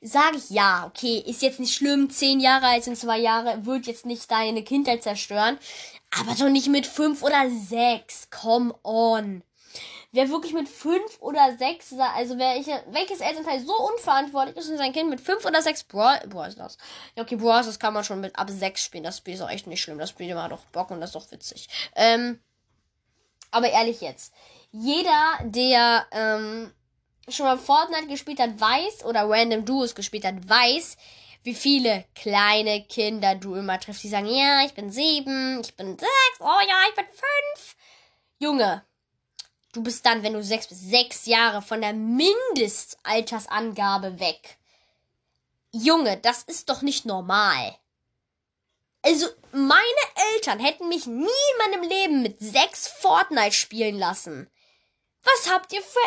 sage ich ja, okay, ist jetzt nicht schlimm, zehn Jahre alt sind zwei Jahre, wird jetzt nicht deine Kindheit zerstören. Aber doch nicht mit fünf oder sechs. Come on wer wirklich mit fünf oder sechs, also welche, welches Elternteil so unverantwortlich ist und sein Kind mit fünf oder sechs Brawl, Brawl Stars. Ja, okay, Brawl Stars kann man schon mit ab sechs spielen. Das Spiel ist auch echt nicht schlimm. Das Spiel macht doch Bock und das ist doch witzig. Ähm, aber ehrlich jetzt. Jeder, der, ähm, schon mal Fortnite gespielt hat, weiß, oder Random Duos gespielt hat, weiß, wie viele kleine Kinder du immer triffst, die sagen, ja, ich bin sieben, ich bin sechs, oh ja, ich bin fünf. Junge, Du bist dann, wenn du sechs bis sechs Jahre von der Mindestaltersangabe weg. Junge, das ist doch nicht normal. Also, meine Eltern hätten mich nie in meinem Leben mit sechs Fortnite spielen lassen. Was habt ihr für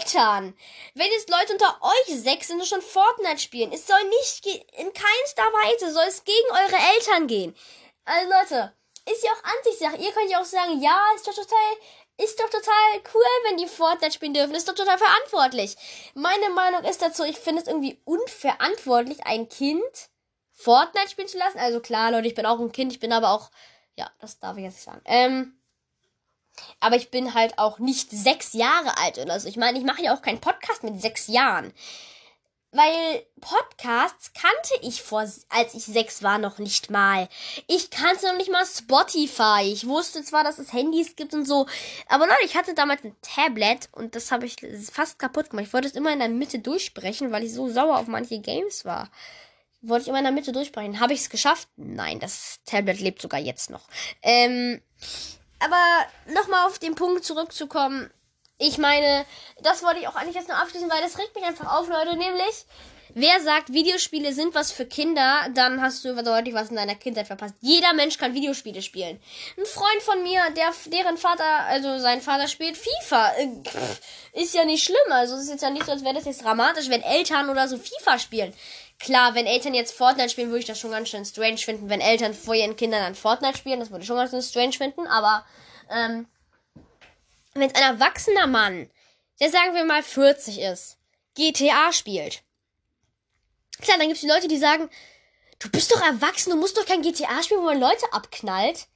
Eltern? Wenn jetzt Leute unter euch sechs sind und schon Fortnite spielen, es soll nicht in keinster Weise soll es gegen eure Eltern gehen. Also Leute, ist ja auch Ansichtssache. Ihr könnt ja auch sagen, ja, ist doch total ist doch total cool, wenn die Fortnite spielen dürfen. Ist doch total verantwortlich. Meine Meinung ist dazu, ich finde es irgendwie unverantwortlich, ein Kind Fortnite spielen zu lassen. Also klar, Leute, ich bin auch ein Kind, ich bin aber auch, ja, das darf ich jetzt nicht sagen. Ähm, aber ich bin halt auch nicht sechs Jahre alt oder so. Ich meine, ich mache ja auch keinen Podcast mit sechs Jahren. weil Podcasts kannte ich vor, als ich sechs war, noch nicht mal. Ich kannte noch nicht mal Spotify. Ich wusste zwar, dass es Handys gibt und so, aber Leute, ich hatte damals ein Tablet und das habe ich fast kaputt gemacht. Ich wollte es immer in der Mitte durchsprechen, weil ich so sauer auf manche Games war. Wollte ich immer in der Mitte durchsprechen. Habe ich es geschafft? Nein, das Tablet lebt sogar jetzt noch. Ähm, aber nochmal auf den Punkt zurückzukommen ich meine, das wollte ich auch eigentlich jetzt nur abschließen, weil das regt mich einfach auf, Leute. Nämlich, wer sagt, Videospiele sind was für Kinder, dann hast du deutlich was in deiner Kindheit verpasst. Jeder Mensch kann Videospiele spielen. Ein Freund von mir, der, deren Vater, also sein Vater spielt FIFA. Äh, ist ja nicht schlimm. Also es ist jetzt ja nicht so, als wäre das jetzt dramatisch, wenn Eltern oder so FIFA spielen. Klar, wenn Eltern jetzt Fortnite spielen, würde ich das schon ganz schön strange finden. Wenn Eltern vor ihren Kindern dann Fortnite spielen, das würde ich schon ganz schön strange finden. Aber, ähm, wenn ein erwachsener Mann, der sagen wir mal 40 ist, GTA spielt. Klar, dann gibt es die Leute, die sagen, du bist doch erwachsen, du musst doch kein GTA spielen, wo man Leute abknallt.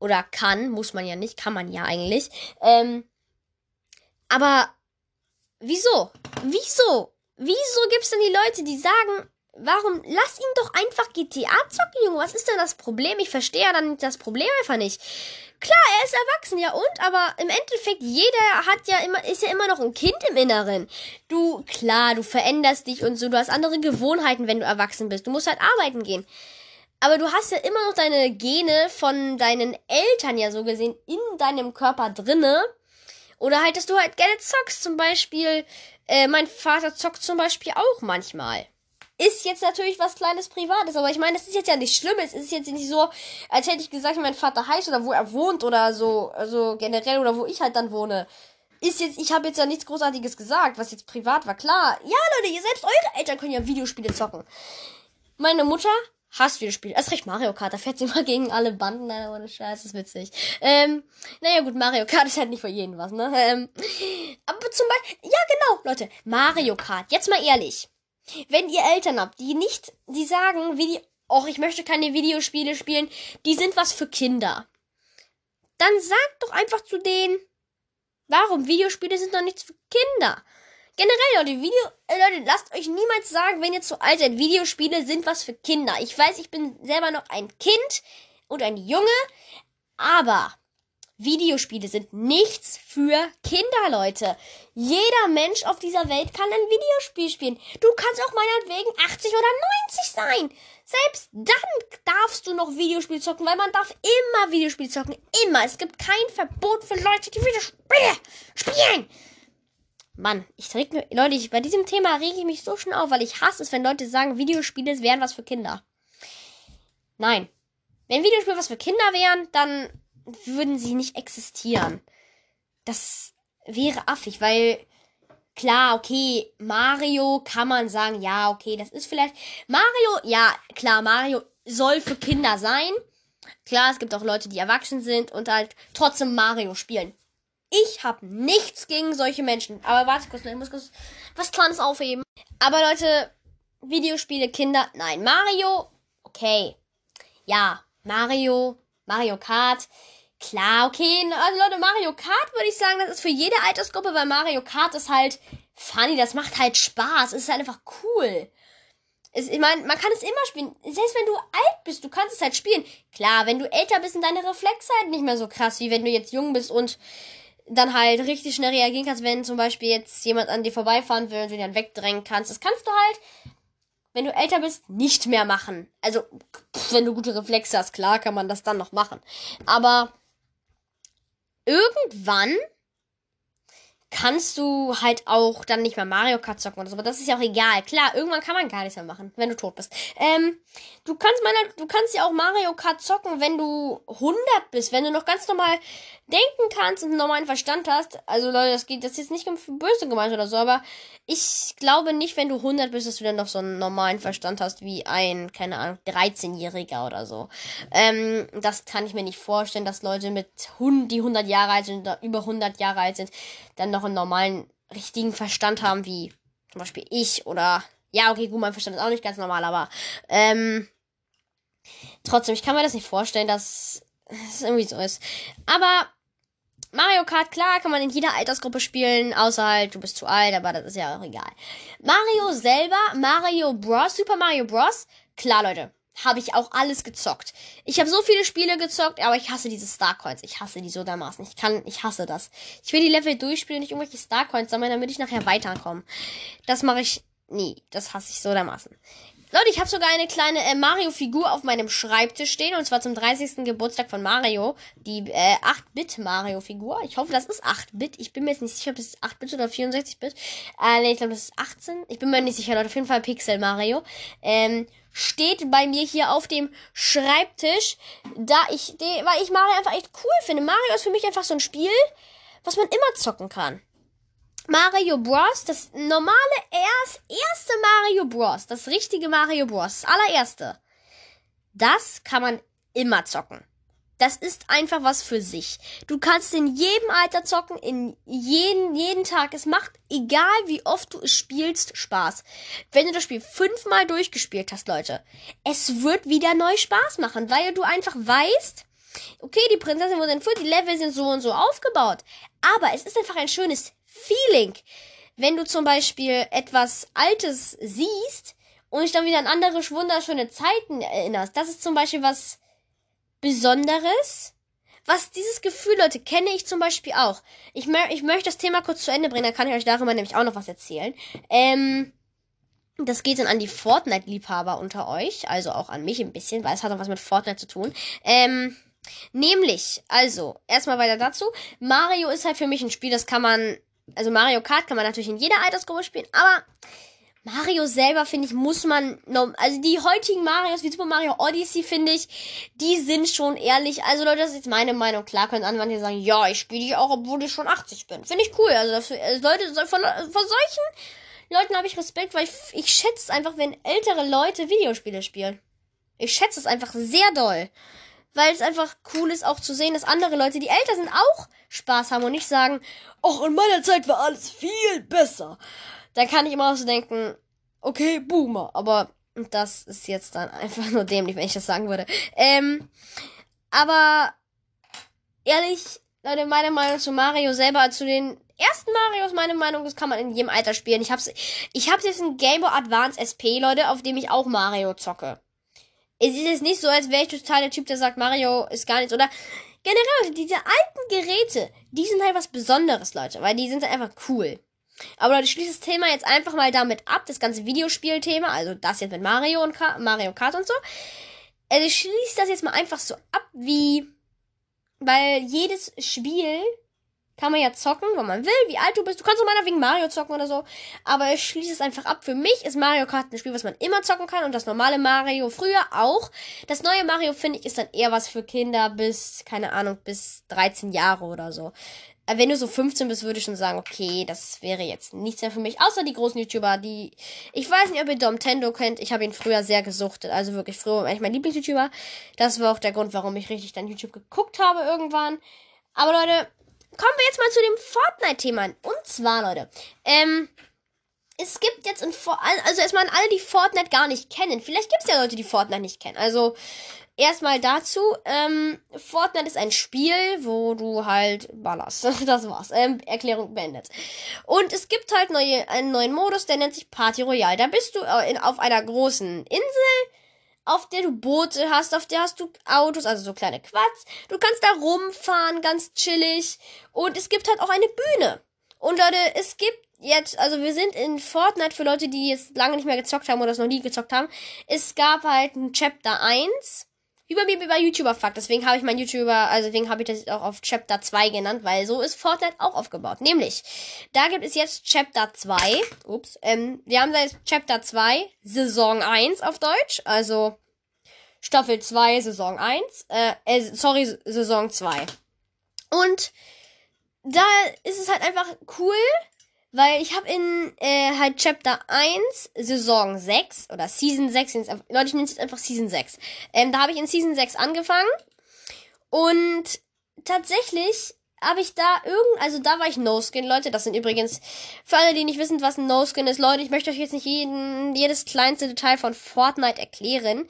Oder kann, muss man ja nicht, kann man ja eigentlich. Ähm, aber wieso? Wieso? Wieso gibt es denn die Leute, die sagen, warum lass ihn doch einfach GTA zocken, Junge? Was ist denn das Problem? Ich verstehe ja dann das Problem einfach nicht. Klar, er ist erwachsen, ja und, aber im Endeffekt jeder hat ja immer ist ja immer noch ein Kind im Inneren. Du klar, du veränderst dich und so, du hast andere Gewohnheiten, wenn du erwachsen bist. Du musst halt arbeiten gehen. Aber du hast ja immer noch deine Gene von deinen Eltern ja so gesehen in deinem Körper drinne. Oder halt, dass du halt gerne zockst. Zum Beispiel, äh, mein Vater zockt zum Beispiel auch manchmal ist jetzt natürlich was kleines Privates, aber ich meine, das ist jetzt ja nicht schlimm. Es ist jetzt nicht so, als hätte ich gesagt, wie mein Vater heißt oder wo er wohnt oder so, also generell oder wo ich halt dann wohne. Ist jetzt, ich habe jetzt ja nichts Großartiges gesagt, was jetzt privat war. Klar, ja Leute, ihr selbst eure Eltern können ja Videospiele zocken. Meine Mutter hasst Videospiele. Erst recht Mario Kart, da fährt sie mal gegen alle Banden, Alter, ohne Scheiß, ist witzig. Ähm, naja gut, Mario Kart ist halt nicht für jeden was, ne? Ähm, aber zum Beispiel, ja genau, Leute, Mario Kart, jetzt mal ehrlich. Wenn ihr Eltern habt, die nicht, die sagen, wie die, och, ich möchte keine Videospiele spielen, die sind was für Kinder. Dann sagt doch einfach zu denen, warum Videospiele sind doch nichts für Kinder. Generell, Leute, Video, äh, Leute, lasst euch niemals sagen, wenn ihr zu alt seid, Videospiele sind was für Kinder. Ich weiß, ich bin selber noch ein Kind und ein Junge, aber Videospiele sind nichts für Kinder, Leute. Jeder Mensch auf dieser Welt kann ein Videospiel spielen. Du kannst auch meinetwegen 80 oder 90 sein. Selbst dann darfst du noch Videospiel zocken, weil man darf immer Videospiel zocken. Immer. Es gibt kein Verbot für Leute, die Videospiele spielen. Mann, ich reg mir, Leute, ich, bei diesem Thema rege ich mich so schnell auf, weil ich hasse es, wenn Leute sagen, Videospiele wären was für Kinder. Nein. Wenn Videospiele was für Kinder wären, dann würden sie nicht existieren. Das wäre affig, weil klar, okay, Mario kann man sagen, ja, okay, das ist vielleicht Mario, ja, klar, Mario soll für Kinder sein. Klar, es gibt auch Leute, die erwachsen sind und halt trotzdem Mario spielen. Ich habe nichts gegen solche Menschen. Aber warte kurz, ich muss kurz was Kleines aufheben. Aber Leute, Videospiele, Kinder, nein. Mario, okay. Ja, Mario, Mario Kart, Klar, okay. Also Leute, Mario Kart würde ich sagen, das ist für jede Altersgruppe, weil Mario Kart ist halt funny, das macht halt Spaß. Es ist halt einfach cool. Es, ich meine, man kann es immer spielen. Selbst wenn du alt bist, du kannst es halt spielen. Klar, wenn du älter bist, sind deine Reflexe halt nicht mehr so krass, wie wenn du jetzt jung bist und dann halt richtig schnell reagieren kannst, wenn zum Beispiel jetzt jemand an dir vorbeifahren will und du ihn dann wegdrängen kannst. Das kannst du halt, wenn du älter bist, nicht mehr machen. Also, wenn du gute Reflexe hast, klar kann man das dann noch machen. Aber irgendwann kannst du halt auch dann nicht mehr Mario Kart zocken oder so, aber das ist ja auch egal. Klar, irgendwann kann man gar nichts mehr machen, wenn du tot bist. Ähm, du kannst meiner, du kannst ja auch Mario Kart zocken, wenn du 100 bist, wenn du noch ganz normal denken kannst und einen normalen Verstand hast. Also Leute, das geht das ist jetzt nicht böse gemeint oder so, aber ich glaube nicht, wenn du 100 bist, dass du dann noch so einen normalen Verstand hast wie ein, keine Ahnung, 13-Jähriger oder so. Ähm, das kann ich mir nicht vorstellen, dass Leute mit 100, die 100 Jahre alt sind oder über 100 Jahre alt sind, dann noch einen normalen, richtigen Verstand haben wie zum Beispiel ich oder ja, okay, gut, mein Verstand ist auch nicht ganz normal, aber ähm, trotzdem, ich kann mir das nicht vorstellen, dass es irgendwie so ist. Aber Mario Kart, klar, kann man in jeder Altersgruppe spielen, außer halt, du bist zu alt, aber das ist ja auch egal. Mario selber, Mario Bros, Super Mario Bros, klar, Leute, habe ich auch alles gezockt. Ich habe so viele Spiele gezockt, aber ich hasse diese Starcoins. Ich hasse die so dermaßen. Ich kann, ich hasse das. Ich will die Level durchspielen und nicht irgendwelche Starcoins sammeln, damit ich nachher weiterkomme. Das mache ich nie. Das hasse ich so dermaßen. Leute, ich habe sogar eine kleine äh, Mario-Figur auf meinem Schreibtisch stehen. Und zwar zum 30. Geburtstag von Mario. Die äh, 8-Bit-Mario-Figur. Ich hoffe, das ist 8-Bit. Ich bin mir jetzt nicht sicher, ob das 8-Bit oder 64-Bit. Äh, nee, ich glaube, das ist 18. Ich bin mir nicht sicher, Leute. Auf jeden Fall Pixel Mario. Ähm, steht bei mir hier auf dem Schreibtisch, da ich, de, weil ich Mario einfach echt cool finde. Mario ist für mich einfach so ein Spiel, was man immer zocken kann. Mario Bros, das normale erst, erste Mario Bros, das richtige Mario Bros, das allererste. Das kann man immer zocken. Das ist einfach was für sich. Du kannst in jedem Alter zocken, in jeden, jeden Tag. Es macht, egal wie oft du es spielst, Spaß. Wenn du das Spiel fünfmal durchgespielt hast, Leute, es wird wieder neu Spaß machen, weil du einfach weißt, okay, die Prinzessin wurde entführt, die Level sind so und so aufgebaut. Aber es ist einfach ein schönes Feeling. Wenn du zum Beispiel etwas Altes siehst und dich dann wieder an andere wunderschöne Zeiten erinnerst. Das ist zum Beispiel was Besonderes. Was dieses Gefühl, Leute, kenne ich zum Beispiel auch. Ich, ich möchte das Thema kurz zu Ende bringen, dann kann ich euch darüber nämlich auch noch was erzählen. Ähm, das geht dann an die Fortnite-Liebhaber unter euch, also auch an mich ein bisschen, weil es hat auch was mit Fortnite zu tun. Ähm, nämlich, also, erstmal weiter dazu. Mario ist halt für mich ein Spiel, das kann man also Mario Kart kann man natürlich in jeder Altersgruppe spielen, aber Mario selber, finde ich, muss man, also die heutigen Marios, wie Super Mario Odyssey, finde ich, die sind schon ehrlich. Also Leute, das ist jetzt meine Meinung. Klar können andere hier sagen, ja, ich spiele die auch, obwohl ich schon 80 bin. Finde ich cool. Also, dafür, also Leute, von, von solchen Leuten habe ich Respekt, weil ich, ich schätze es einfach, wenn ältere Leute Videospiele spielen. Ich schätze es einfach sehr doll weil es einfach cool ist auch zu sehen, dass andere Leute, die älter sind, auch Spaß haben und nicht sagen, ach, in meiner Zeit war alles viel besser. Da kann ich immer auch so denken, okay, Boomer, aber das ist jetzt dann einfach nur dämlich, wenn ich das sagen würde. Ähm, aber ehrlich, Leute, meine Meinung zu Mario selber, zu den ersten Marios, meine Meinung, das kann man in jedem Alter spielen. Ich hab's, ich hab's jetzt in Game Boy Advance SP, Leute, auf dem ich auch Mario zocke es ist jetzt nicht so, als wäre ich total der Typ, der sagt, Mario ist gar nichts. Oder generell, diese alten Geräte, die sind halt was Besonderes, Leute, weil die sind halt einfach cool. Aber Leute, ich schließe das Thema jetzt einfach mal damit ab, das ganze Videospielthema, also das jetzt mit Mario und Ka Mario Kart und so. Also ich schließe das jetzt mal einfach so ab, wie, weil jedes Spiel kann man ja zocken, wenn man will, wie alt du bist. Du kannst auch mal wegen Mario zocken oder so. Aber ich schließe es einfach ab. Für mich ist Mario Kart ein Spiel, was man immer zocken kann. Und das normale Mario früher auch. Das neue Mario, finde ich, ist dann eher was für Kinder bis, keine Ahnung, bis 13 Jahre oder so. Äh, wenn du so 15 bist, würde ich schon sagen, okay, das wäre jetzt nichts mehr für mich. Außer die großen YouTuber, die. Ich weiß nicht, ob ihr Domtendo kennt. Ich habe ihn früher sehr gesuchtet. Also wirklich früher war eigentlich mein Lieblings-YouTuber. Das war auch der Grund, warum ich richtig dann YouTube geguckt habe irgendwann. Aber Leute, kommen wir jetzt mal zu dem Fortnite-Thema. Und zwar, Leute, ähm, es gibt jetzt in Fortnite, also erstmal an alle, die Fortnite gar nicht kennen. Vielleicht gibt es ja Leute, die Fortnite nicht kennen. Also erstmal dazu, ähm, Fortnite ist ein Spiel, wo du halt ballerst. Das war's. Ähm, Erklärung beendet. Und es gibt halt neue, einen neuen Modus, der nennt sich Party Royale. Da bist du äh, in, auf einer großen Insel auf der du Boote hast, auf der hast du Autos, also so kleine Quads. Du kannst da rumfahren, ganz chillig. Und es gibt halt auch eine Bühne. Und Leute, es gibt jetzt, also wir sind in Fortnite für Leute, die jetzt lange nicht mehr gezockt haben oder es noch nie gezockt haben. Es gab halt ein Chapter 1 über mir über YouTuber Fakt. Deswegen habe ich mein YouTuber, also deswegen habe ich das auch auf Chapter 2 genannt, weil so ist Fortnite auch aufgebaut. Nämlich, da gibt es jetzt Chapter 2. Ups, ähm, wir haben da jetzt Chapter 2, Saison 1 auf Deutsch. Also Staffel 2, Saison 1. Äh, äh sorry, Saison 2. Und da ist es halt einfach cool, weil ich habe in äh, halt Chapter 1, Saison 6 oder Season 6, Leute, ich nenne es jetzt einfach Season 6. Ähm, da habe ich in Season 6 angefangen. Und tatsächlich habe ich da irgend, also da war ich No-Skin, Leute. Das sind übrigens, für alle, die nicht wissen, was ein No-Skin ist, Leute, ich möchte euch jetzt nicht jeden, jedes kleinste Detail von Fortnite erklären.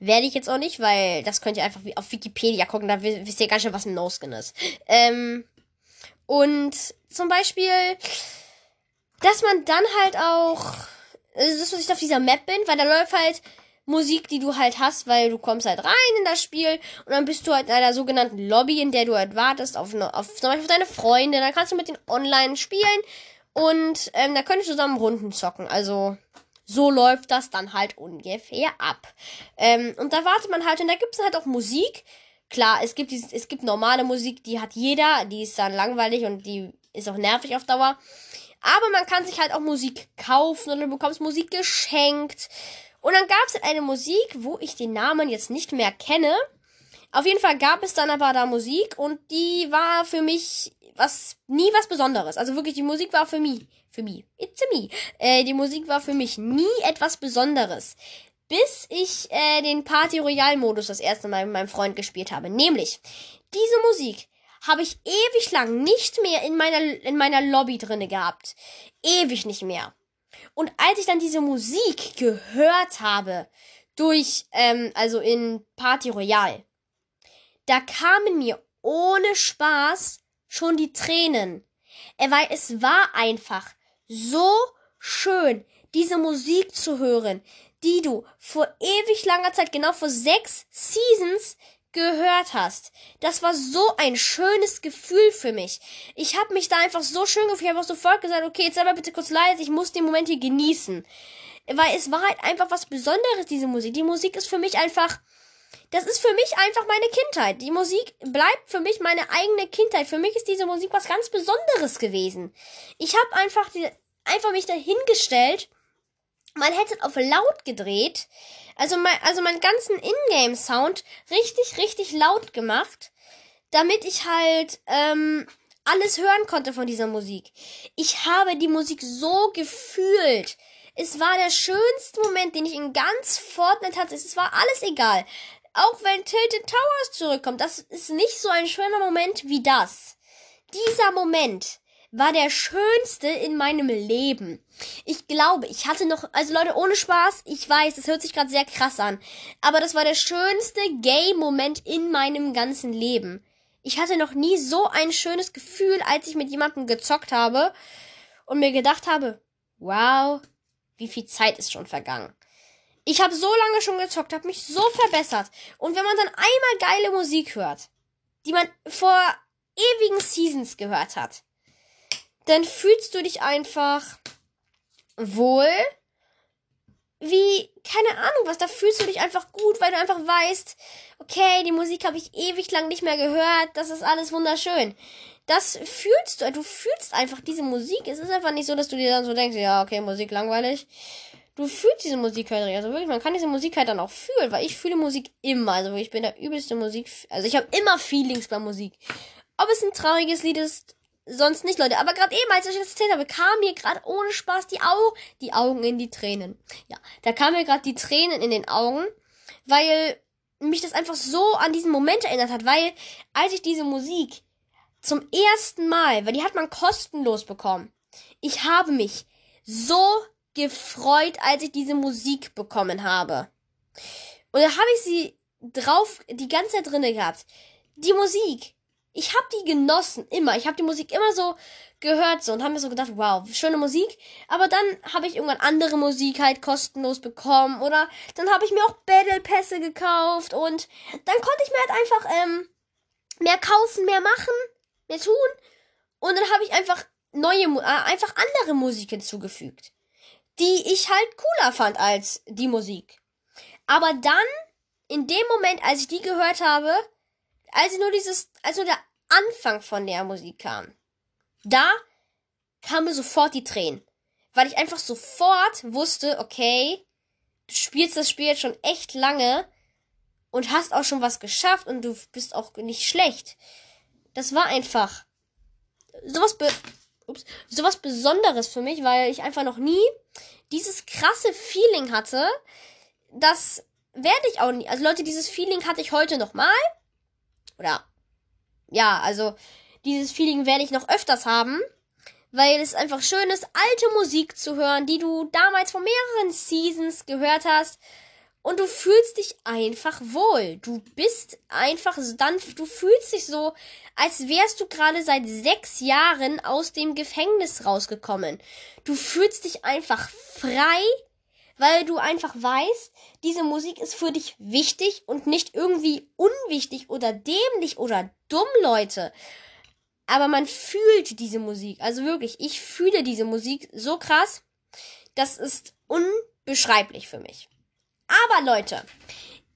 Werde ich jetzt auch nicht, weil das könnt ihr einfach auf Wikipedia gucken, da wisst ihr gar nicht, was ein No-Skin ist. Ähm, Und zum Beispiel, dass man dann halt auch, also dass ich auf dieser Map bin, weil da läuft halt Musik, die du halt hast, weil du kommst halt rein in das Spiel und dann bist du halt in einer sogenannten Lobby, in der du halt wartest auf, eine, auf zum Beispiel auf deine Freunde, dann kannst du mit denen online spielen und ähm, da könnt ihr zusammen Runden zocken. Also so läuft das dann halt ungefähr ab. Ähm, und da wartet man halt und da gibt's halt auch Musik. Klar, es gibt, dieses, es gibt normale Musik, die hat jeder, die ist dann langweilig und die ist auch nervig auf Dauer. Aber man kann sich halt auch Musik kaufen oder du bekommst Musik geschenkt. Und dann gab es halt eine Musik, wo ich den Namen jetzt nicht mehr kenne. Auf jeden Fall gab es dann aber da Musik und die war für mich was nie was Besonderes. Also wirklich, die Musik war für mich, für mich, it's a me. Äh, die Musik war für mich nie etwas Besonderes. Bis ich äh, den Party Royale Modus das erste Mal mit meinem Freund gespielt habe. Nämlich, diese Musik habe ich ewig lang nicht mehr in meiner, in meiner Lobby drinne gehabt. Ewig nicht mehr. Und als ich dann diese Musik gehört habe, durch, ähm, also in Party Royale, da kamen mir ohne Spaß schon die Tränen. Äh, weil es war einfach so schön, diese Musik zu hören, die du vor ewig langer Zeit, genau vor sechs Seasons, gehört hast. Das war so ein schönes Gefühl für mich. Ich habe mich da einfach so schön gefühlt. Ich habe auch sofort gesagt, okay, jetzt sei mal bitte kurz leise, ich muss den Moment hier genießen. Weil es war halt einfach was Besonderes, diese Musik. Die Musik ist für mich einfach, das ist für mich einfach meine Kindheit. Die Musik bleibt für mich meine eigene Kindheit. Für mich ist diese Musik was ganz Besonderes gewesen. Ich habe einfach, einfach mich dahingestellt mein Headset auf laut gedreht, also mein, also meinen ganzen Ingame-Sound richtig, richtig laut gemacht, damit ich halt ähm, alles hören konnte von dieser Musik. Ich habe die Musik so gefühlt. Es war der schönste Moment, den ich in ganz Fortnite hatte. Es war alles egal. Auch wenn Tilted Towers zurückkommt, das ist nicht so ein schöner Moment wie das. Dieser Moment war der schönste in meinem Leben. Ich glaube, ich hatte noch, also Leute, ohne Spaß, ich weiß, das hört sich gerade sehr krass an, aber das war der schönste Gay-Moment in meinem ganzen Leben. Ich hatte noch nie so ein schönes Gefühl, als ich mit jemandem gezockt habe und mir gedacht habe, wow, wie viel Zeit ist schon vergangen. Ich habe so lange schon gezockt, habe mich so verbessert. Und wenn man dann einmal geile Musik hört, die man vor ewigen Seasons gehört hat, dann fühlst du dich einfach wohl wie, keine Ahnung was, da fühlst du dich einfach gut, weil du einfach weißt, okay, die Musik habe ich ewig lang nicht mehr gehört, das ist alles wunderschön. Das fühlst du, du fühlst einfach diese Musik. Es ist einfach nicht so, dass du dir dann so denkst, ja, okay, Musik langweilig. Du fühlst diese Musik halt, also wirklich, man kann diese Musik halt dann auch fühlen, weil ich fühle Musik immer, also ich bin der übelste Musik, also ich habe immer Feelings bei Musik. Ob es ein trauriges Lied ist, sonst nicht, Leute. Aber gerade eben, als ich das erzählt habe, kam mir gerade ohne Spaß die, Au die Augen in die Tränen. Ja, da kamen mir gerade die Tränen in den Augen, weil mich das einfach so an diesen Moment erinnert hat, weil als ich diese Musik zum ersten Mal, weil die hat man kostenlos bekommen, ich habe mich so gefreut, als ich diese Musik bekommen habe. Und da habe ich sie drauf die ganze Zeit drinne gehabt. Die Musik, ich habe die genossen, immer. Ich habe die Musik immer so gehört so und habe mir so gedacht, wow, schöne Musik. Aber dann habe ich irgendwann andere Musik halt kostenlos bekommen oder dann habe ich mir auch Battle Pässe gekauft und dann konnte ich mir halt einfach ähm, mehr kaufen, mehr machen, mehr tun und dann habe ich einfach neue, äh, einfach andere Musik hinzugefügt, die ich halt cooler fand als die Musik. Aber dann in dem Moment, als ich die gehört habe, als nur dieses, als der Anfang von der Musik kam, da kamen sofort die Tränen. Weil ich einfach sofort wusste, okay, du spielst das Spiel jetzt schon echt lange und hast auch schon was geschafft und du bist auch nicht schlecht. Das war einfach sowas, be ups, sowas Besonderes für mich, weil ich einfach noch nie dieses krasse Feeling hatte. Das werde ich auch nie. Also Leute, dieses Feeling hatte ich heute noch mal. Oder ja, also dieses Feeling werde ich noch öfters haben, weil es einfach schön ist, alte Musik zu hören, die du damals vor mehreren Seasons gehört hast und du fühlst dich einfach wohl. Du bist einfach dann, du fühlst dich so, als wärst du gerade seit sechs Jahren aus dem Gefängnis rausgekommen. Du fühlst dich einfach frei, weil du einfach weißt, diese Musik ist für dich wichtig und nicht irgendwie unwichtig oder dämlich oder dumm, Leute. Aber man fühlt diese Musik. Also wirklich, ich fühle diese Musik so krass. Das ist unbeschreiblich für mich. Aber Leute,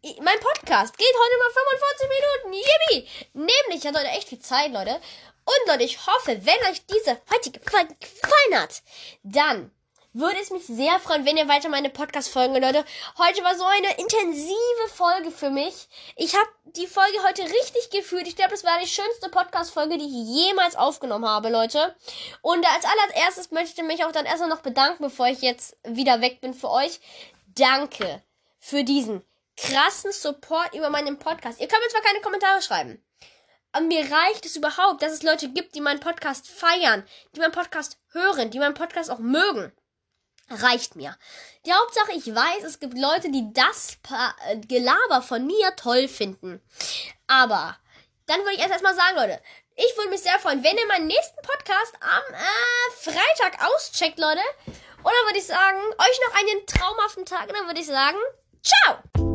mein Podcast geht heute mal 45 Minuten. Yippie! Nämlich, hat heute echt viel Zeit, Leute. Und Leute, ich hoffe, wenn euch diese heutige Folge gefallen hat, dann würde es mich sehr freuen, wenn ihr weiter meine Podcast-Folgen, Leute. Heute war so eine intensive Folge für mich. Ich habe die Folge heute richtig gefühlt. Ich glaube, das war die schönste Podcast-Folge, die ich jemals aufgenommen habe, Leute. Und als allererstes möchte ich mich auch dann erstmal noch bedanken, bevor ich jetzt wieder weg bin für euch. Danke für diesen krassen Support über meinen Podcast. Ihr könnt mir zwar keine Kommentare schreiben. Aber mir reicht es überhaupt, dass es Leute gibt, die meinen Podcast feiern, die meinen Podcast hören, die meinen Podcast auch mögen. Reicht mir. Die Hauptsache, ich weiß, es gibt Leute, die das äh, Gelaber von mir toll finden. Aber dann würde ich erst erstmal sagen, Leute, ich würde mich sehr freuen, wenn ihr meinen nächsten Podcast am äh, Freitag auscheckt, Leute. Und dann würde ich sagen, euch noch einen traumhaften Tag. Und dann würde ich sagen, ciao!